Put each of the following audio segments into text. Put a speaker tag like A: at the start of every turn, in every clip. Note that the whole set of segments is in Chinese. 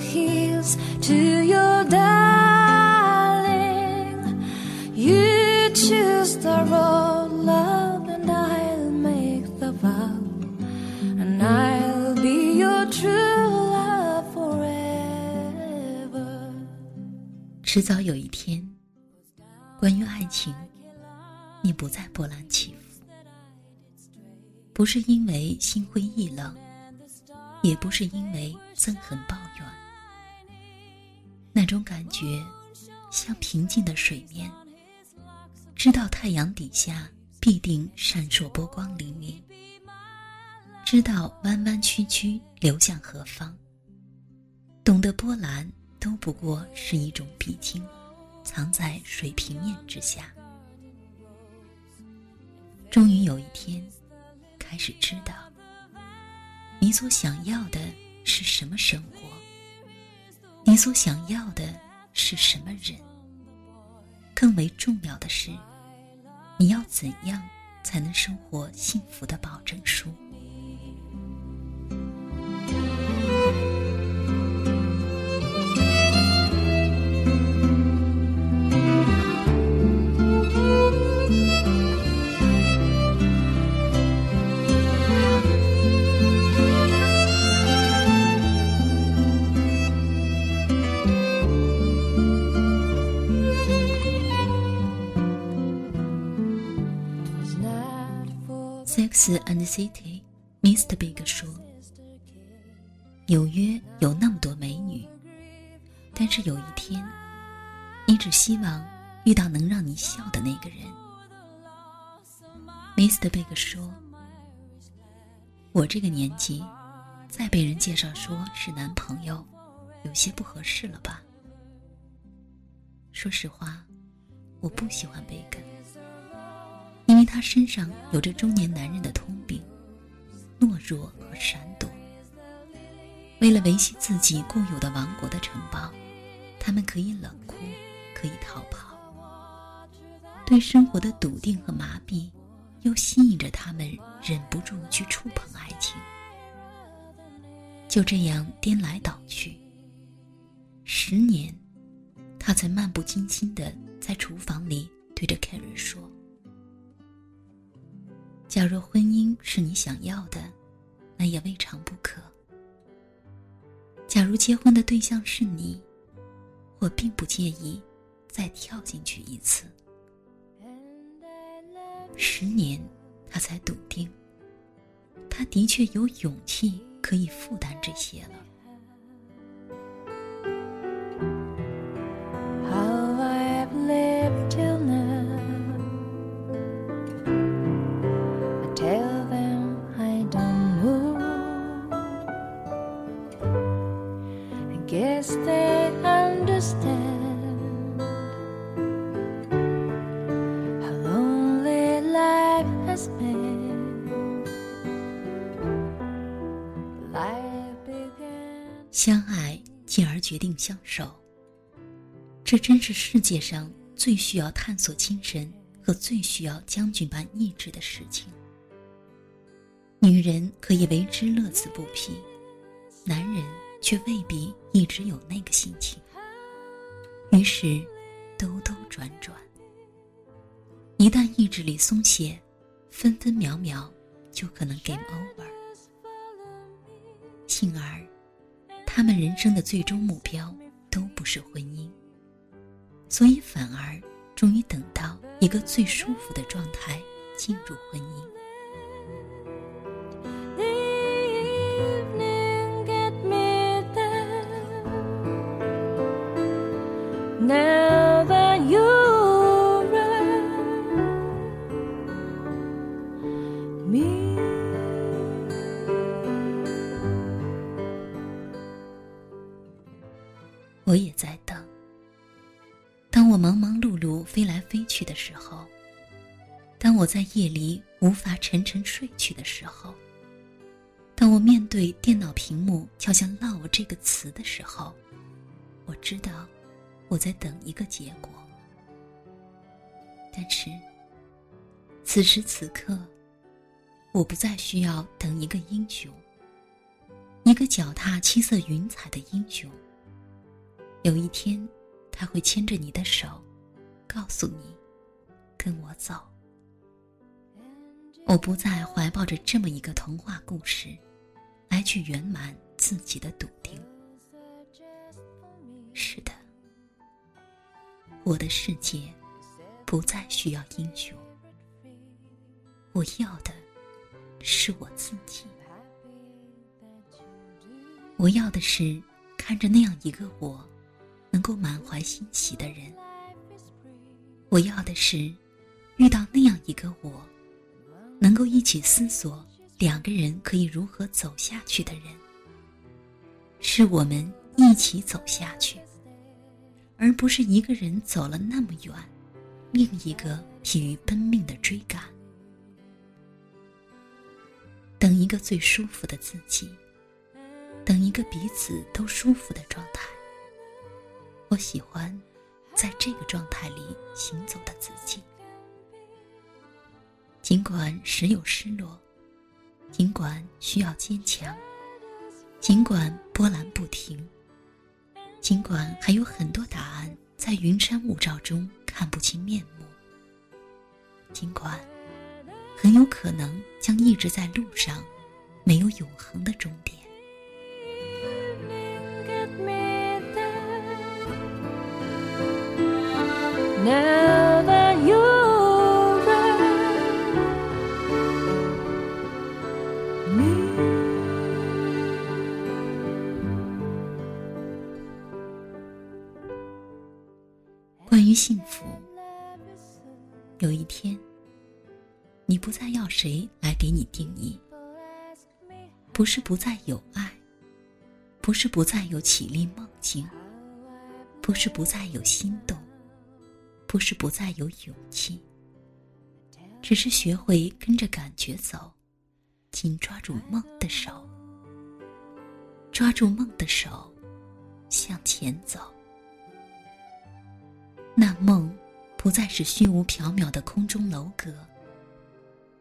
A: heels to your darling. You choose the road, love, and I'll make the vow. And I'll be your true love forever.
B: 迟早有一天，关于爱情，你不再波澜起伏，不是因为心灰意冷，也不是因为憎恨抱怨，那种感觉像平静的水面，知道太阳底下必定闪烁波光粼粼，知道弯弯曲曲流向何方，懂得波澜都不过是一种必经，藏在水平面之下。终于有一天，开始知道，你所想要的是什么生活，你所想要的是什么人。更为重要的是，你要怎样才能生活幸福的保证书？Sex and City》Mr. Big 说：“纽约有那么多美女，但是有一天，你只希望遇到能让你笑的那个人。”Mr. Big 说：“我这个年纪，再被人介绍说是男朋友，有些不合适了吧？说实话，我不喜欢贝根。”因为他身上有着中年男人的通病，懦弱和闪躲。为了维系自己固有的王国的城堡，他们可以冷酷，可以逃跑。对生活的笃定和麻痹，又吸引着他们忍不住去触碰爱情。就这样颠来倒去，十年，他才漫不经心的在厨房里对着凯瑞说。假若婚姻是你想要的，那也未尝不可。假如结婚的对象是你，我并不介意再跳进去一次。十年，他才笃定，他的确有勇气可以负担这些了。决定相守。这真是世界上最需要探索精神和最需要将军般意志的事情。女人可以为之乐此不疲，男人却未必一直有那个心情。于是，兜兜转转，一旦意志力松懈，分分秒秒就可能 game over。幸而，他们人生的最终目标都不是婚姻，所以反而终于等到一个最舒服的状态进入婚姻。我也在等。当我忙忙碌碌飞来飞去的时候，当我在夜里无法沉沉睡去的时候，当我面对电脑屏幕敲响 “love” 这个词的时候，我知道我在等一个结果。但是，此时此刻，我不再需要等一个英雄，一个脚踏七色云彩的英雄。有一天，他会牵着你的手，告诉你：“跟我走。”我不再怀抱着这么一个童话故事，来去圆满自己的笃定。是的，我的世界不再需要英雄，我要的是我自己。我要的是看着那样一个我。能够满怀欣喜的人，我要的是遇到那样一个我，能够一起思索两个人可以如何走下去的人，是我们一起走下去，而不是一个人走了那么远，另一个疲于奔命的追赶，等一个最舒服的自己，等一个彼此都舒服的状态。我喜欢在这个状态里行走的自己，尽管时有失落，尽管需要坚强，尽管波澜不停，尽管还有很多答案在云山雾罩中看不清面目，尽管很有可能将一直在路上，没有永恒的终点。关于幸福，有一天，你不再要谁来给你定义，不是不再有爱，不是不再有绮丽梦境，不是不再有心动。不是不再有勇气，只是学会跟着感觉走，紧抓住梦的手，抓住梦的手，向前走。那梦不再是虚无缥缈的空中楼阁，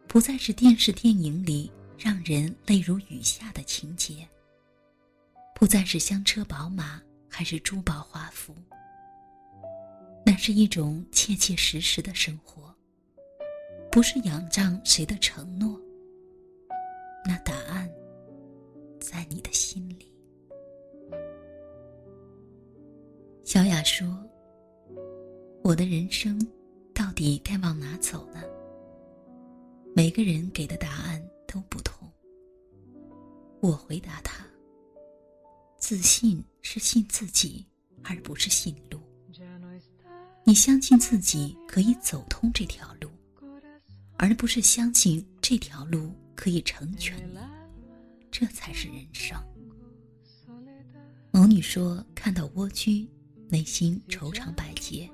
B: 不再是电视电影里让人泪如雨下的情节，不再是香车宝马，还是珠宝华服。是一种切切实实的生活，不是仰仗谁的承诺。那答案在你的心里。小雅说：“我的人生到底该往哪走呢？”每个人给的答案都不同。我回答他：“自信是信自己，而不是信路。”你相信自己可以走通这条路，而不是相信这条路可以成全你，这才是人生。某女说：“看到蜗居，内心惆怅百结。”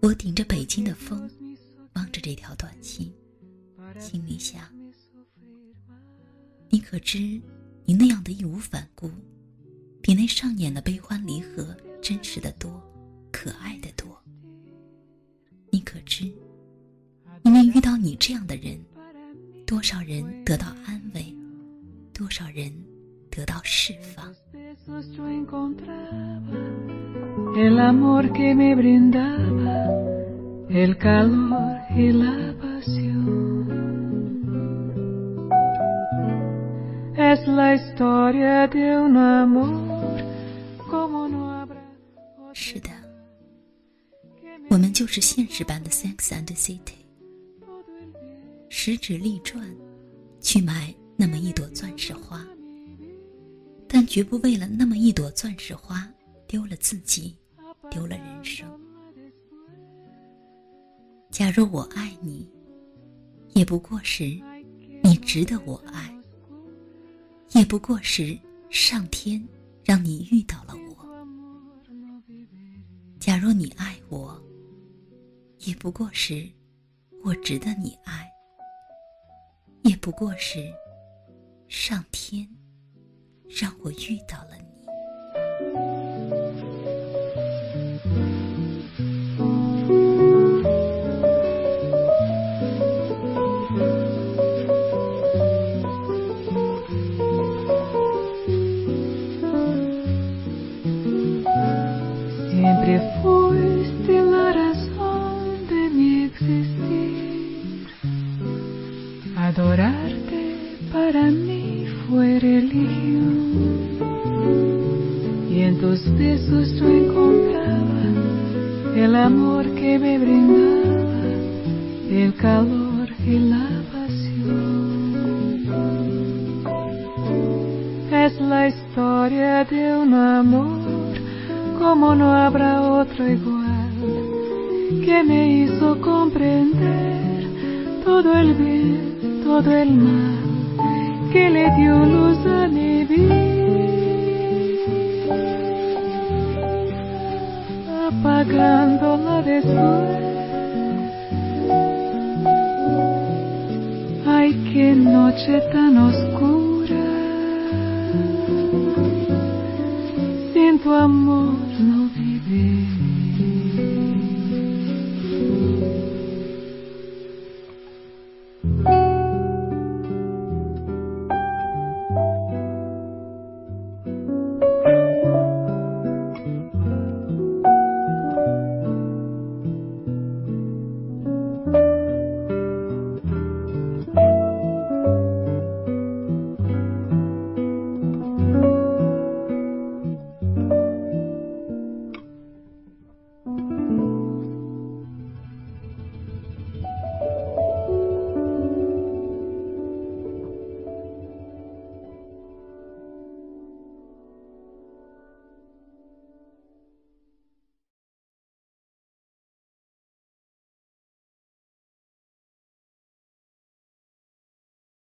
B: 我顶着北京的风，望着这条短信，心里想：“你可知，你那样的义无反顾，比那上演的悲欢离合真实的多。”可爱的多，你可知？因为遇到你这样的人，多少人得到安慰，多少人得到释放。就是现实版的《Sex and City》，十指立转，去买那么一朵钻石花，但绝不为了那么一朵钻石花丢了自己，丢了人生。假如我爱你，也不过是你值得我爱，也不过是上天让你遇到了我。假如你爱我。也不过是，我值得你爱；也不过是，
A: 上天让我遇到了你。
C: que me brindaba el calor y la pasión. Es la historia de un amor como no habrá otro igual que me hizo comprender todo el bien, todo el mal que le dio luz a mi vida. apagando después. Ay, qué noche tan oscura. Sin tu amor no viviré.